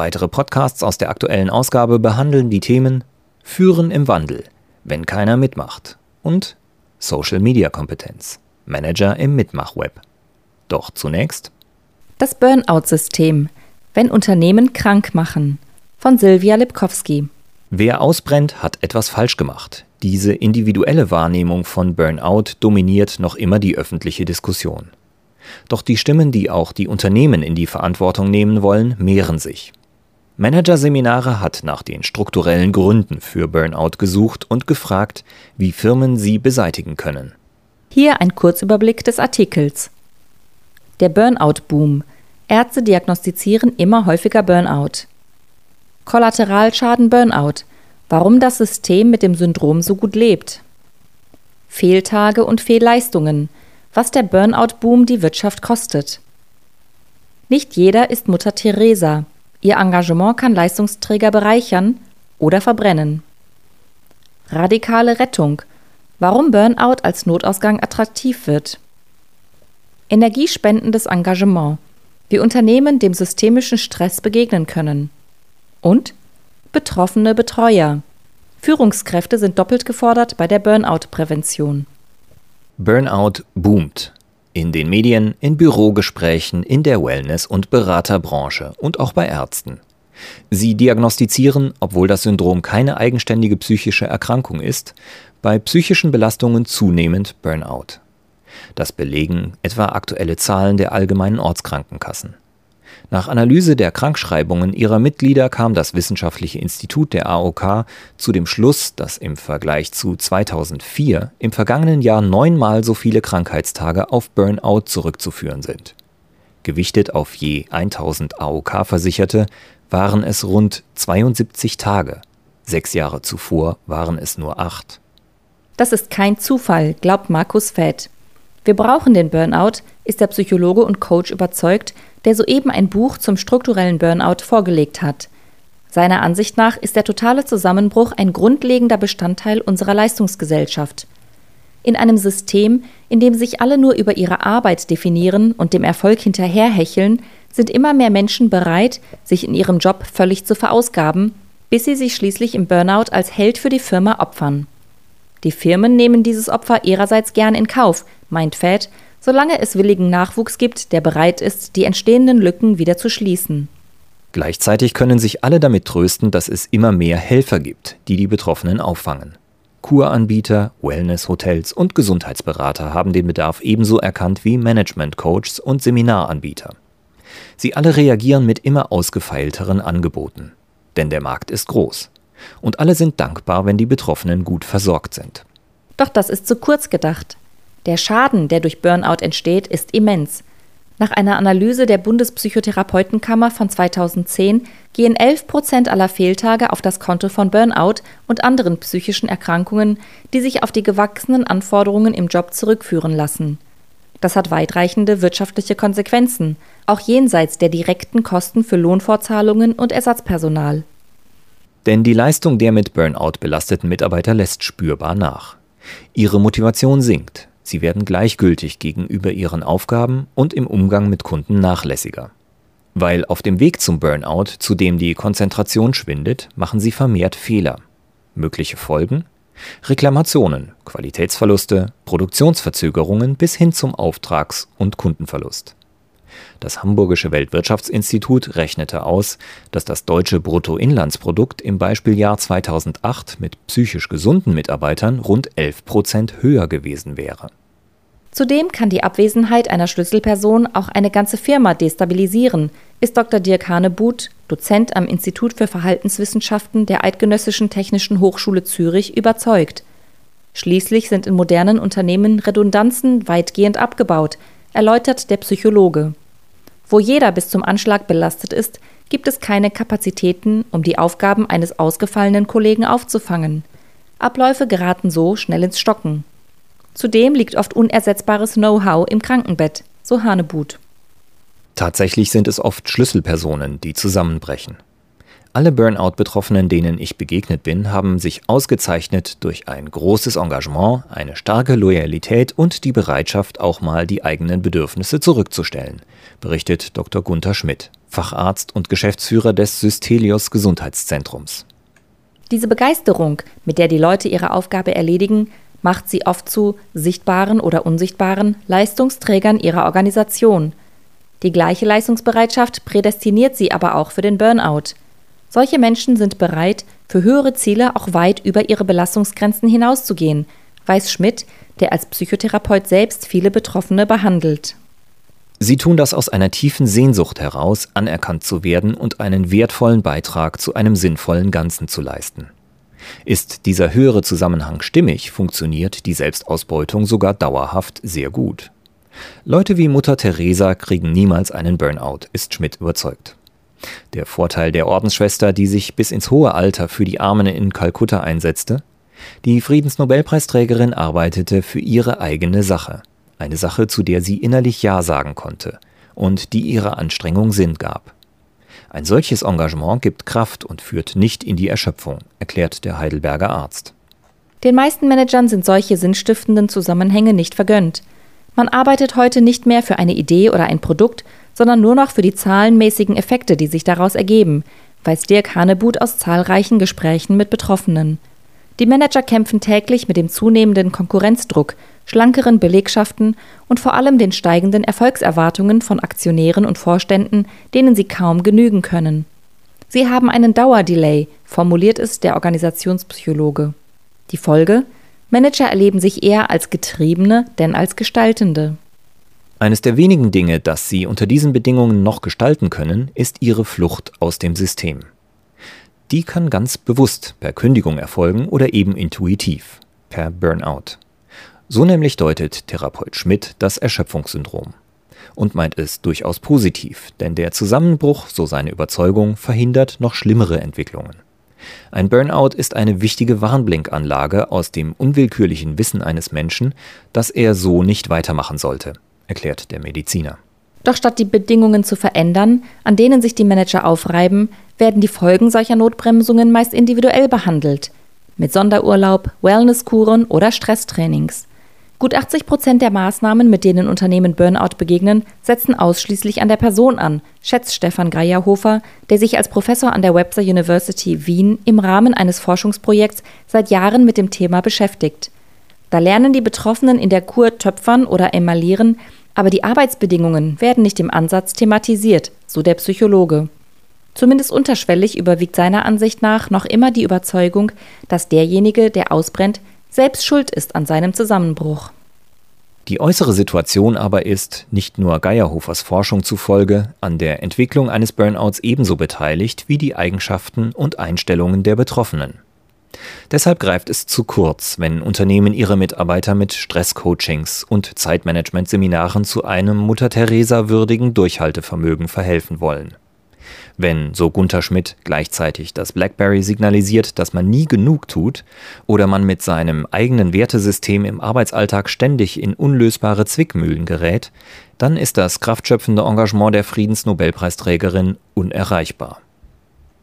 Weitere Podcasts aus der aktuellen Ausgabe behandeln die Themen Führen im Wandel, wenn keiner mitmacht und Social Media Kompetenz, Manager im Mitmachweb. Doch zunächst Das Burnout-System, wenn Unternehmen krank machen, von Silvia Lipkowski. Wer ausbrennt, hat etwas falsch gemacht. Diese individuelle Wahrnehmung von Burnout dominiert noch immer die öffentliche Diskussion. Doch die Stimmen, die auch die Unternehmen in die Verantwortung nehmen wollen, mehren sich. Managerseminare hat nach den strukturellen Gründen für Burnout gesucht und gefragt, wie Firmen sie beseitigen können. Hier ein Kurzüberblick des Artikels. Der Burnout-Boom. Ärzte diagnostizieren immer häufiger Burnout. Kollateralschaden Burnout. Warum das System mit dem Syndrom so gut lebt. Fehltage und Fehlleistungen. Was der Burnout-Boom die Wirtschaft kostet. Nicht jeder ist Mutter Teresa. Ihr Engagement kann Leistungsträger bereichern oder verbrennen. Radikale Rettung. Warum Burnout als Notausgang attraktiv wird. Energiespendendes Engagement. Wie Unternehmen dem systemischen Stress begegnen können. Und betroffene Betreuer. Führungskräfte sind doppelt gefordert bei der Burnout-Prävention. Burnout boomt. In den Medien, in Bürogesprächen, in der Wellness- und Beraterbranche und auch bei Ärzten. Sie diagnostizieren, obwohl das Syndrom keine eigenständige psychische Erkrankung ist, bei psychischen Belastungen zunehmend Burnout. Das belegen etwa aktuelle Zahlen der allgemeinen Ortskrankenkassen. Nach Analyse der Krankschreibungen ihrer Mitglieder kam das Wissenschaftliche Institut der AOK zu dem Schluss, dass im Vergleich zu 2004 im vergangenen Jahr neunmal so viele Krankheitstage auf Burnout zurückzuführen sind. Gewichtet auf je 1000 AOK-Versicherte waren es rund 72 Tage. Sechs Jahre zuvor waren es nur acht. Das ist kein Zufall, glaubt Markus Fett. Wir brauchen den Burnout, ist der Psychologe und Coach überzeugt, der soeben ein Buch zum strukturellen Burnout vorgelegt hat. Seiner Ansicht nach ist der totale Zusammenbruch ein grundlegender Bestandteil unserer Leistungsgesellschaft. In einem System, in dem sich alle nur über ihre Arbeit definieren und dem Erfolg hinterherhecheln, sind immer mehr Menschen bereit, sich in ihrem Job völlig zu verausgaben, bis sie sich schließlich im Burnout als Held für die Firma opfern. Die Firmen nehmen dieses Opfer ihrerseits gern in Kauf, meint Fed, solange es willigen Nachwuchs gibt, der bereit ist, die entstehenden Lücken wieder zu schließen. Gleichzeitig können sich alle damit trösten, dass es immer mehr Helfer gibt, die die Betroffenen auffangen. Kuranbieter, Wellness-Hotels und Gesundheitsberater haben den Bedarf ebenso erkannt wie Management-Coaches und Seminaranbieter. Sie alle reagieren mit immer ausgefeilteren Angeboten. Denn der Markt ist groß. Und alle sind dankbar, wenn die Betroffenen gut versorgt sind. Doch das ist zu kurz gedacht. Der Schaden, der durch Burnout entsteht, ist immens. Nach einer Analyse der Bundespsychotherapeutenkammer von 2010 gehen 11 Prozent aller Fehltage auf das Konto von Burnout und anderen psychischen Erkrankungen, die sich auf die gewachsenen Anforderungen im Job zurückführen lassen. Das hat weitreichende wirtschaftliche Konsequenzen, auch jenseits der direkten Kosten für Lohnfortzahlungen und Ersatzpersonal. Denn die Leistung der mit Burnout belasteten Mitarbeiter lässt spürbar nach. Ihre Motivation sinkt, Sie werden gleichgültig gegenüber ihren Aufgaben und im Umgang mit Kunden nachlässiger. Weil auf dem Weg zum Burnout, zu dem die Konzentration schwindet, machen sie vermehrt Fehler. Mögliche Folgen? Reklamationen, Qualitätsverluste, Produktionsverzögerungen bis hin zum Auftrags- und Kundenverlust. Das Hamburgische Weltwirtschaftsinstitut rechnete aus, dass das deutsche Bruttoinlandsprodukt im Beispieljahr 2008 mit psychisch gesunden Mitarbeitern rund 11 Prozent höher gewesen wäre. Zudem kann die Abwesenheit einer Schlüsselperson auch eine ganze Firma destabilisieren, ist Dr. Dirk Hanebuth, Dozent am Institut für Verhaltenswissenschaften der Eidgenössischen Technischen Hochschule Zürich, überzeugt. Schließlich sind in modernen Unternehmen Redundanzen weitgehend abgebaut, erläutert der Psychologe. Wo jeder bis zum Anschlag belastet ist, gibt es keine Kapazitäten, um die Aufgaben eines ausgefallenen Kollegen aufzufangen. Abläufe geraten so schnell ins Stocken. Zudem liegt oft unersetzbares Know-how im Krankenbett, so Hanebut. Tatsächlich sind es oft Schlüsselpersonen, die zusammenbrechen. Alle Burnout-Betroffenen, denen ich begegnet bin, haben sich ausgezeichnet durch ein großes Engagement, eine starke Loyalität und die Bereitschaft, auch mal die eigenen Bedürfnisse zurückzustellen, berichtet Dr. Gunther Schmidt, Facharzt und Geschäftsführer des Systelios Gesundheitszentrums. Diese Begeisterung, mit der die Leute ihre Aufgabe erledigen, macht sie oft zu sichtbaren oder unsichtbaren Leistungsträgern ihrer Organisation. Die gleiche Leistungsbereitschaft prädestiniert sie aber auch für den Burnout. Solche Menschen sind bereit, für höhere Ziele auch weit über ihre Belastungsgrenzen hinauszugehen, weiß Schmidt, der als Psychotherapeut selbst viele Betroffene behandelt. Sie tun das aus einer tiefen Sehnsucht heraus, anerkannt zu werden und einen wertvollen Beitrag zu einem sinnvollen Ganzen zu leisten. Ist dieser höhere Zusammenhang stimmig, funktioniert die Selbstausbeutung sogar dauerhaft sehr gut. Leute wie Mutter Teresa kriegen niemals einen Burnout, ist Schmidt überzeugt. Der Vorteil der Ordensschwester, die sich bis ins hohe Alter für die Armen in Kalkutta einsetzte? Die Friedensnobelpreisträgerin arbeitete für ihre eigene Sache, eine Sache, zu der sie innerlich Ja sagen konnte und die ihrer Anstrengung Sinn gab. Ein solches Engagement gibt Kraft und führt nicht in die Erschöpfung, erklärt der Heidelberger Arzt. Den meisten Managern sind solche sinnstiftenden Zusammenhänge nicht vergönnt. Man arbeitet heute nicht mehr für eine Idee oder ein Produkt, sondern nur noch für die zahlenmäßigen Effekte, die sich daraus ergeben, weiß Dirk Hanebut aus zahlreichen Gesprächen mit Betroffenen. Die Manager kämpfen täglich mit dem zunehmenden Konkurrenzdruck, schlankeren Belegschaften und vor allem den steigenden Erfolgserwartungen von Aktionären und Vorständen, denen sie kaum genügen können. Sie haben einen Dauerdelay, formuliert es der Organisationspsychologe. Die Folge? Manager erleben sich eher als Getriebene denn als Gestaltende. Eines der wenigen Dinge, das sie unter diesen Bedingungen noch gestalten können, ist ihre Flucht aus dem System. Die kann ganz bewusst per Kündigung erfolgen oder eben intuitiv, per Burnout. So nämlich deutet Therapeut Schmidt das Erschöpfungssyndrom und meint es durchaus positiv, denn der Zusammenbruch, so seine Überzeugung, verhindert noch schlimmere Entwicklungen. Ein Burnout ist eine wichtige Warnblinkanlage aus dem unwillkürlichen Wissen eines Menschen, dass er so nicht weitermachen sollte erklärt der Mediziner. Doch statt die Bedingungen zu verändern, an denen sich die Manager aufreiben, werden die Folgen solcher Notbremsungen meist individuell behandelt. Mit Sonderurlaub, Wellnesskuren oder Stresstrainings. Gut 80 Prozent der Maßnahmen, mit denen Unternehmen Burnout begegnen, setzen ausschließlich an der Person an, schätzt Stefan Greierhofer, der sich als Professor an der Webster University Wien im Rahmen eines Forschungsprojekts seit Jahren mit dem Thema beschäftigt. Da lernen die Betroffenen in der Kur töpfern oder emalieren, aber die Arbeitsbedingungen werden nicht im Ansatz thematisiert, so der Psychologe. Zumindest unterschwellig überwiegt seiner Ansicht nach noch immer die Überzeugung, dass derjenige, der ausbrennt, selbst schuld ist an seinem Zusammenbruch. Die äußere Situation aber ist, nicht nur Geierhofers Forschung zufolge, an der Entwicklung eines Burnouts ebenso beteiligt wie die Eigenschaften und Einstellungen der Betroffenen. Deshalb greift es zu kurz, wenn Unternehmen ihre Mitarbeiter mit Stresscoachings und Zeitmanagement-Seminaren zu einem Mutter-Theresa-würdigen Durchhaltevermögen verhelfen wollen. Wenn, so Gunther Schmidt, gleichzeitig das BlackBerry signalisiert, dass man nie genug tut, oder man mit seinem eigenen Wertesystem im Arbeitsalltag ständig in unlösbare Zwickmühlen gerät, dann ist das kraftschöpfende Engagement der Friedensnobelpreisträgerin unerreichbar.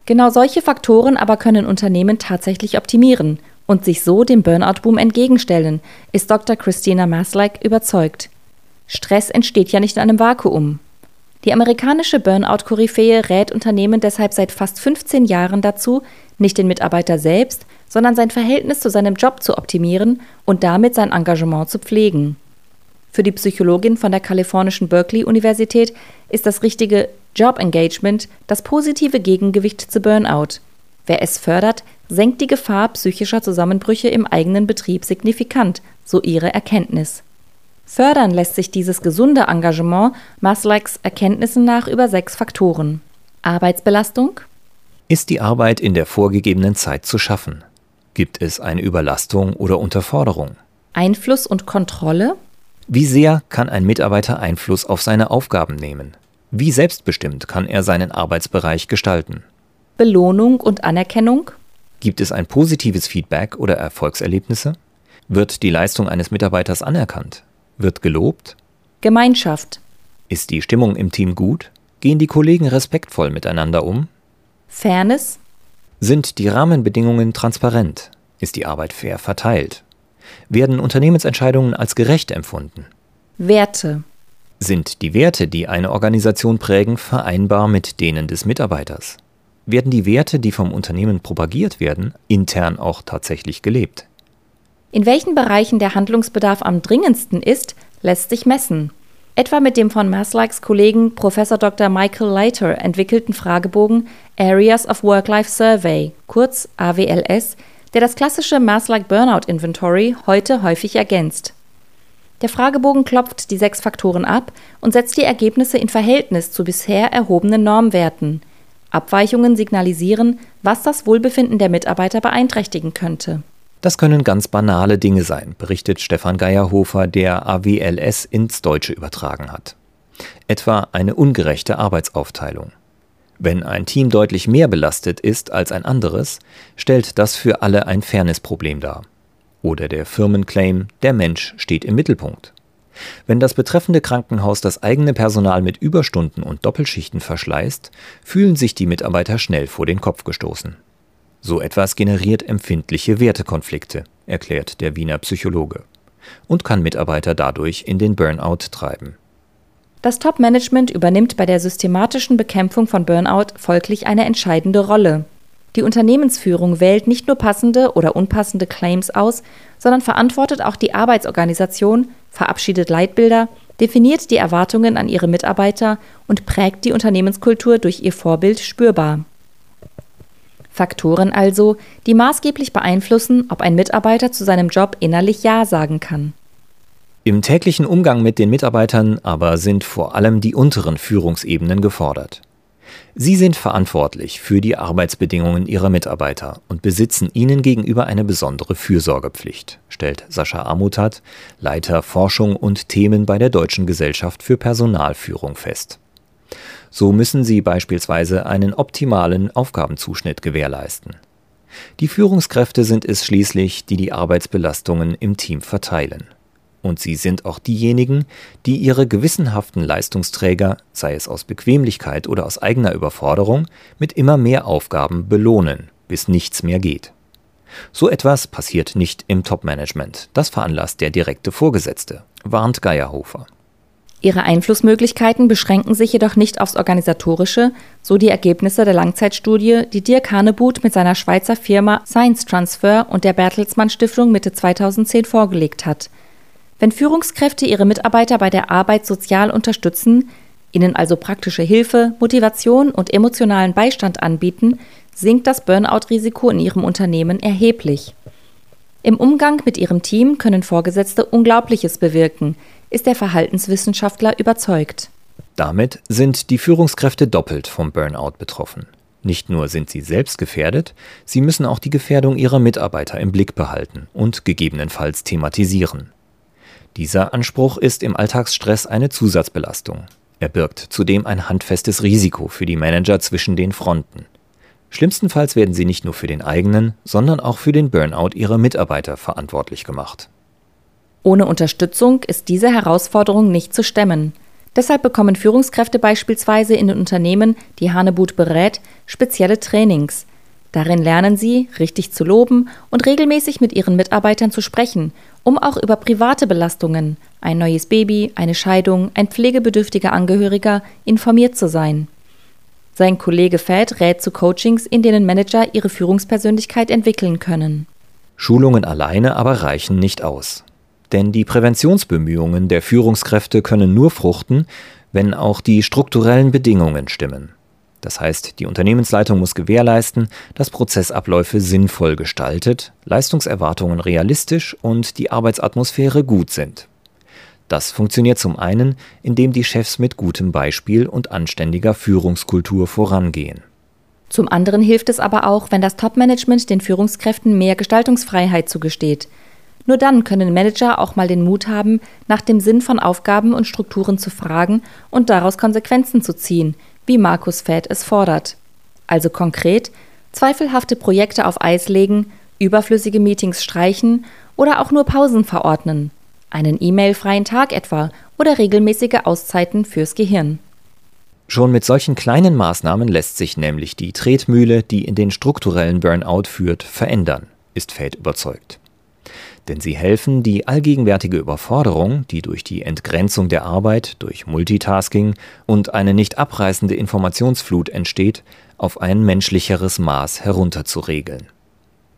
Genau solche Faktoren aber können Unternehmen tatsächlich optimieren und sich so dem Burnout-Boom entgegenstellen, ist Dr. Christina Maslak überzeugt. Stress entsteht ja nicht in einem Vakuum. Die amerikanische Burnout-Koryphäe rät Unternehmen deshalb seit fast 15 Jahren dazu, nicht den Mitarbeiter selbst, sondern sein Verhältnis zu seinem Job zu optimieren und damit sein Engagement zu pflegen. Für die Psychologin von der kalifornischen Berkeley-Universität ist das richtige Job Engagement das positive Gegengewicht zu Burnout. Wer es fördert, senkt die Gefahr psychischer Zusammenbrüche im eigenen Betrieb signifikant, so ihre Erkenntnis. Fördern lässt sich dieses gesunde Engagement Maslaks Erkenntnissen nach über sechs Faktoren. Arbeitsbelastung? Ist die Arbeit in der vorgegebenen Zeit zu schaffen? Gibt es eine Überlastung oder Unterforderung? Einfluss und Kontrolle? Wie sehr kann ein Mitarbeiter Einfluss auf seine Aufgaben nehmen? Wie selbstbestimmt kann er seinen Arbeitsbereich gestalten? Belohnung und Anerkennung? Gibt es ein positives Feedback oder Erfolgserlebnisse? Wird die Leistung eines Mitarbeiters anerkannt? Wird gelobt? Gemeinschaft. Ist die Stimmung im Team gut? Gehen die Kollegen respektvoll miteinander um? Fairness? Sind die Rahmenbedingungen transparent? Ist die Arbeit fair verteilt? Werden Unternehmensentscheidungen als gerecht empfunden? Werte. Sind die Werte, die eine Organisation prägen, vereinbar mit denen des Mitarbeiters? Werden die Werte, die vom Unternehmen propagiert werden, intern auch tatsächlich gelebt? In welchen Bereichen der Handlungsbedarf am dringendsten ist, lässt sich messen. Etwa mit dem von Maslikes Kollegen Prof. Dr. Michael Leiter entwickelten Fragebogen Areas of Work-Life Survey, kurz AWLS, der das klassische Maslike Burnout Inventory heute häufig ergänzt. Der Fragebogen klopft die sechs Faktoren ab und setzt die Ergebnisse in Verhältnis zu bisher erhobenen Normwerten. Abweichungen signalisieren, was das Wohlbefinden der Mitarbeiter beeinträchtigen könnte. Das können ganz banale Dinge sein, berichtet Stefan Geierhofer, der AWLS ins Deutsche übertragen hat. Etwa eine ungerechte Arbeitsaufteilung. Wenn ein Team deutlich mehr belastet ist als ein anderes, stellt das für alle ein Fairnessproblem dar. Oder der Firmenclaim, der Mensch steht im Mittelpunkt. Wenn das betreffende Krankenhaus das eigene Personal mit Überstunden und Doppelschichten verschleißt, fühlen sich die Mitarbeiter schnell vor den Kopf gestoßen. So etwas generiert empfindliche Wertekonflikte, erklärt der Wiener Psychologe, und kann Mitarbeiter dadurch in den Burnout treiben. Das Top-Management übernimmt bei der systematischen Bekämpfung von Burnout folglich eine entscheidende Rolle. Die Unternehmensführung wählt nicht nur passende oder unpassende Claims aus, sondern verantwortet auch die Arbeitsorganisation, verabschiedet Leitbilder, definiert die Erwartungen an ihre Mitarbeiter und prägt die Unternehmenskultur durch ihr Vorbild spürbar. Faktoren also, die maßgeblich beeinflussen, ob ein Mitarbeiter zu seinem Job innerlich Ja sagen kann. Im täglichen Umgang mit den Mitarbeitern aber sind vor allem die unteren Führungsebenen gefordert. Sie sind verantwortlich für die Arbeitsbedingungen ihrer Mitarbeiter und besitzen ihnen gegenüber eine besondere Fürsorgepflicht, stellt Sascha Amutat, Leiter Forschung und Themen bei der Deutschen Gesellschaft für Personalführung fest. So müssen sie beispielsweise einen optimalen Aufgabenzuschnitt gewährleisten. Die Führungskräfte sind es schließlich, die die Arbeitsbelastungen im Team verteilen. Und sie sind auch diejenigen, die ihre gewissenhaften Leistungsträger, sei es aus Bequemlichkeit oder aus eigener Überforderung, mit immer mehr Aufgaben belohnen, bis nichts mehr geht. So etwas passiert nicht im Top-Management. Das veranlasst der direkte Vorgesetzte, warnt Geierhofer. Ihre Einflussmöglichkeiten beschränken sich jedoch nicht aufs Organisatorische, so die Ergebnisse der Langzeitstudie, die Dirk Hanebuth mit seiner Schweizer Firma Science Transfer und der Bertelsmann Stiftung Mitte 2010 vorgelegt hat. Wenn Führungskräfte ihre Mitarbeiter bei der Arbeit sozial unterstützen, ihnen also praktische Hilfe, Motivation und emotionalen Beistand anbieten, sinkt das Burnout-Risiko in ihrem Unternehmen erheblich. Im Umgang mit ihrem Team können Vorgesetzte Unglaubliches bewirken – ist der Verhaltenswissenschaftler überzeugt. Damit sind die Führungskräfte doppelt vom Burnout betroffen. Nicht nur sind sie selbst gefährdet, sie müssen auch die Gefährdung ihrer Mitarbeiter im Blick behalten und gegebenenfalls thematisieren. Dieser Anspruch ist im Alltagsstress eine Zusatzbelastung. Er birgt zudem ein handfestes Risiko für die Manager zwischen den Fronten. Schlimmstenfalls werden sie nicht nur für den eigenen, sondern auch für den Burnout ihrer Mitarbeiter verantwortlich gemacht. Ohne Unterstützung ist diese Herausforderung nicht zu stemmen. Deshalb bekommen Führungskräfte beispielsweise in den Unternehmen, die Hanebut berät, spezielle Trainings. Darin lernen sie, richtig zu loben und regelmäßig mit ihren Mitarbeitern zu sprechen, um auch über private Belastungen, ein neues Baby, eine Scheidung, ein pflegebedürftiger Angehöriger informiert zu sein. Sein Kollege Fed rät zu Coachings, in denen Manager ihre Führungspersönlichkeit entwickeln können. Schulungen alleine aber reichen nicht aus. Denn die Präventionsbemühungen der Führungskräfte können nur fruchten, wenn auch die strukturellen Bedingungen stimmen. Das heißt, die Unternehmensleitung muss gewährleisten, dass Prozessabläufe sinnvoll gestaltet, Leistungserwartungen realistisch und die Arbeitsatmosphäre gut sind. Das funktioniert zum einen, indem die Chefs mit gutem Beispiel und anständiger Führungskultur vorangehen. Zum anderen hilft es aber auch, wenn das Topmanagement den Führungskräften mehr Gestaltungsfreiheit zugesteht, Nur dann können Manager auch mal den Mut haben, nach dem Sinn von Aufgaben und Strukturen zu fragen und daraus Konsequenzen zu ziehen, wie Markus Fäth es fordert. Also konkret, zweifelhafte Projekte auf Eis legen, überflüssige Meetings streichen oder auch nur Pausen verordnen, einen E-Mail-freien Tag etwa oder regelmäßige Auszeiten fürs Gehirn. Schon mit solchen kleinen Maßnahmen lässt sich nämlich die Tretmühle, die in den strukturellen Burnout führt, verändern, ist Fate überzeugt. Denn sie helfen, die allgegenwärtige Überforderung, die durch die Entgrenzung der Arbeit, durch Multitasking und eine nicht abreißende Informationsflut entsteht, auf ein menschlicheres Maß herunterzuregeln.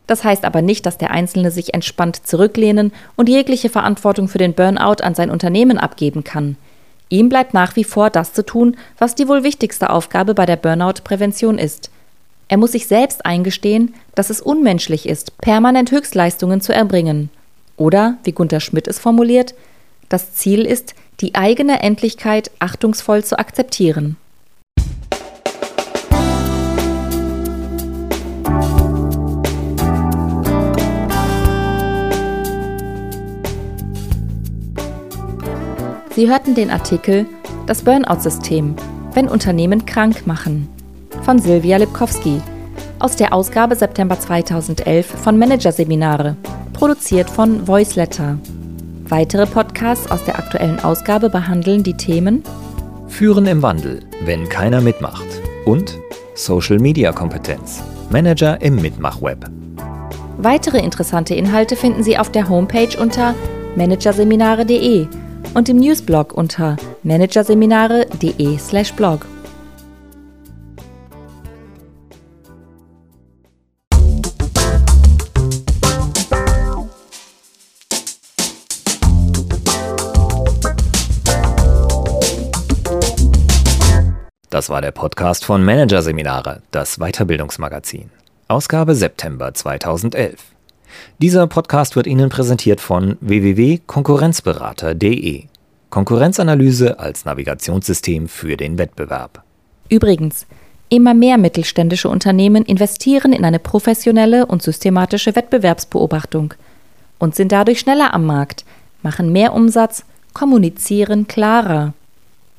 Das heißt aber nicht, dass der Einzelne sich entspannt zurücklehnen und jegliche Verantwortung für den Burnout an sein Unternehmen abgeben kann. Ihm bleibt nach wie vor das zu tun, was die wohl wichtigste Aufgabe bei der Burnout-Prävention ist. Er muss sich selbst eingestehen, dass es unmenschlich ist, permanent Höchstleistungen zu erbringen. Oder, wie Gunther Schmidt es formuliert, das Ziel ist, die eigene Endlichkeit achtungsvoll zu akzeptieren. Sie hörten den Artikel Das Burnout-System, wenn Unternehmen krank machen von Silvia Lipkowski aus der Ausgabe September 2011 von Managerseminare, produziert von Voiceletter. Weitere Podcasts aus der aktuellen Ausgabe behandeln die Themen Führen im Wandel, wenn keiner mitmacht und Social Media Kompetenz, Manager im Mitmachweb. Weitere interessante Inhalte finden Sie auf der Homepage unter managerseminare.de und im Newsblog unter managerseminare.de/blog. Das war der Podcast von Managerseminare, das Weiterbildungsmagazin. Ausgabe September 2011. Dieser Podcast wird Ihnen präsentiert von www.konkurrenzberater.de. Konkurrenzanalyse als Navigationssystem für den Wettbewerb. Übrigens, immer mehr mittelständische Unternehmen investieren in eine professionelle und systematische Wettbewerbsbeobachtung und sind dadurch schneller am Markt, machen mehr Umsatz, kommunizieren klarer.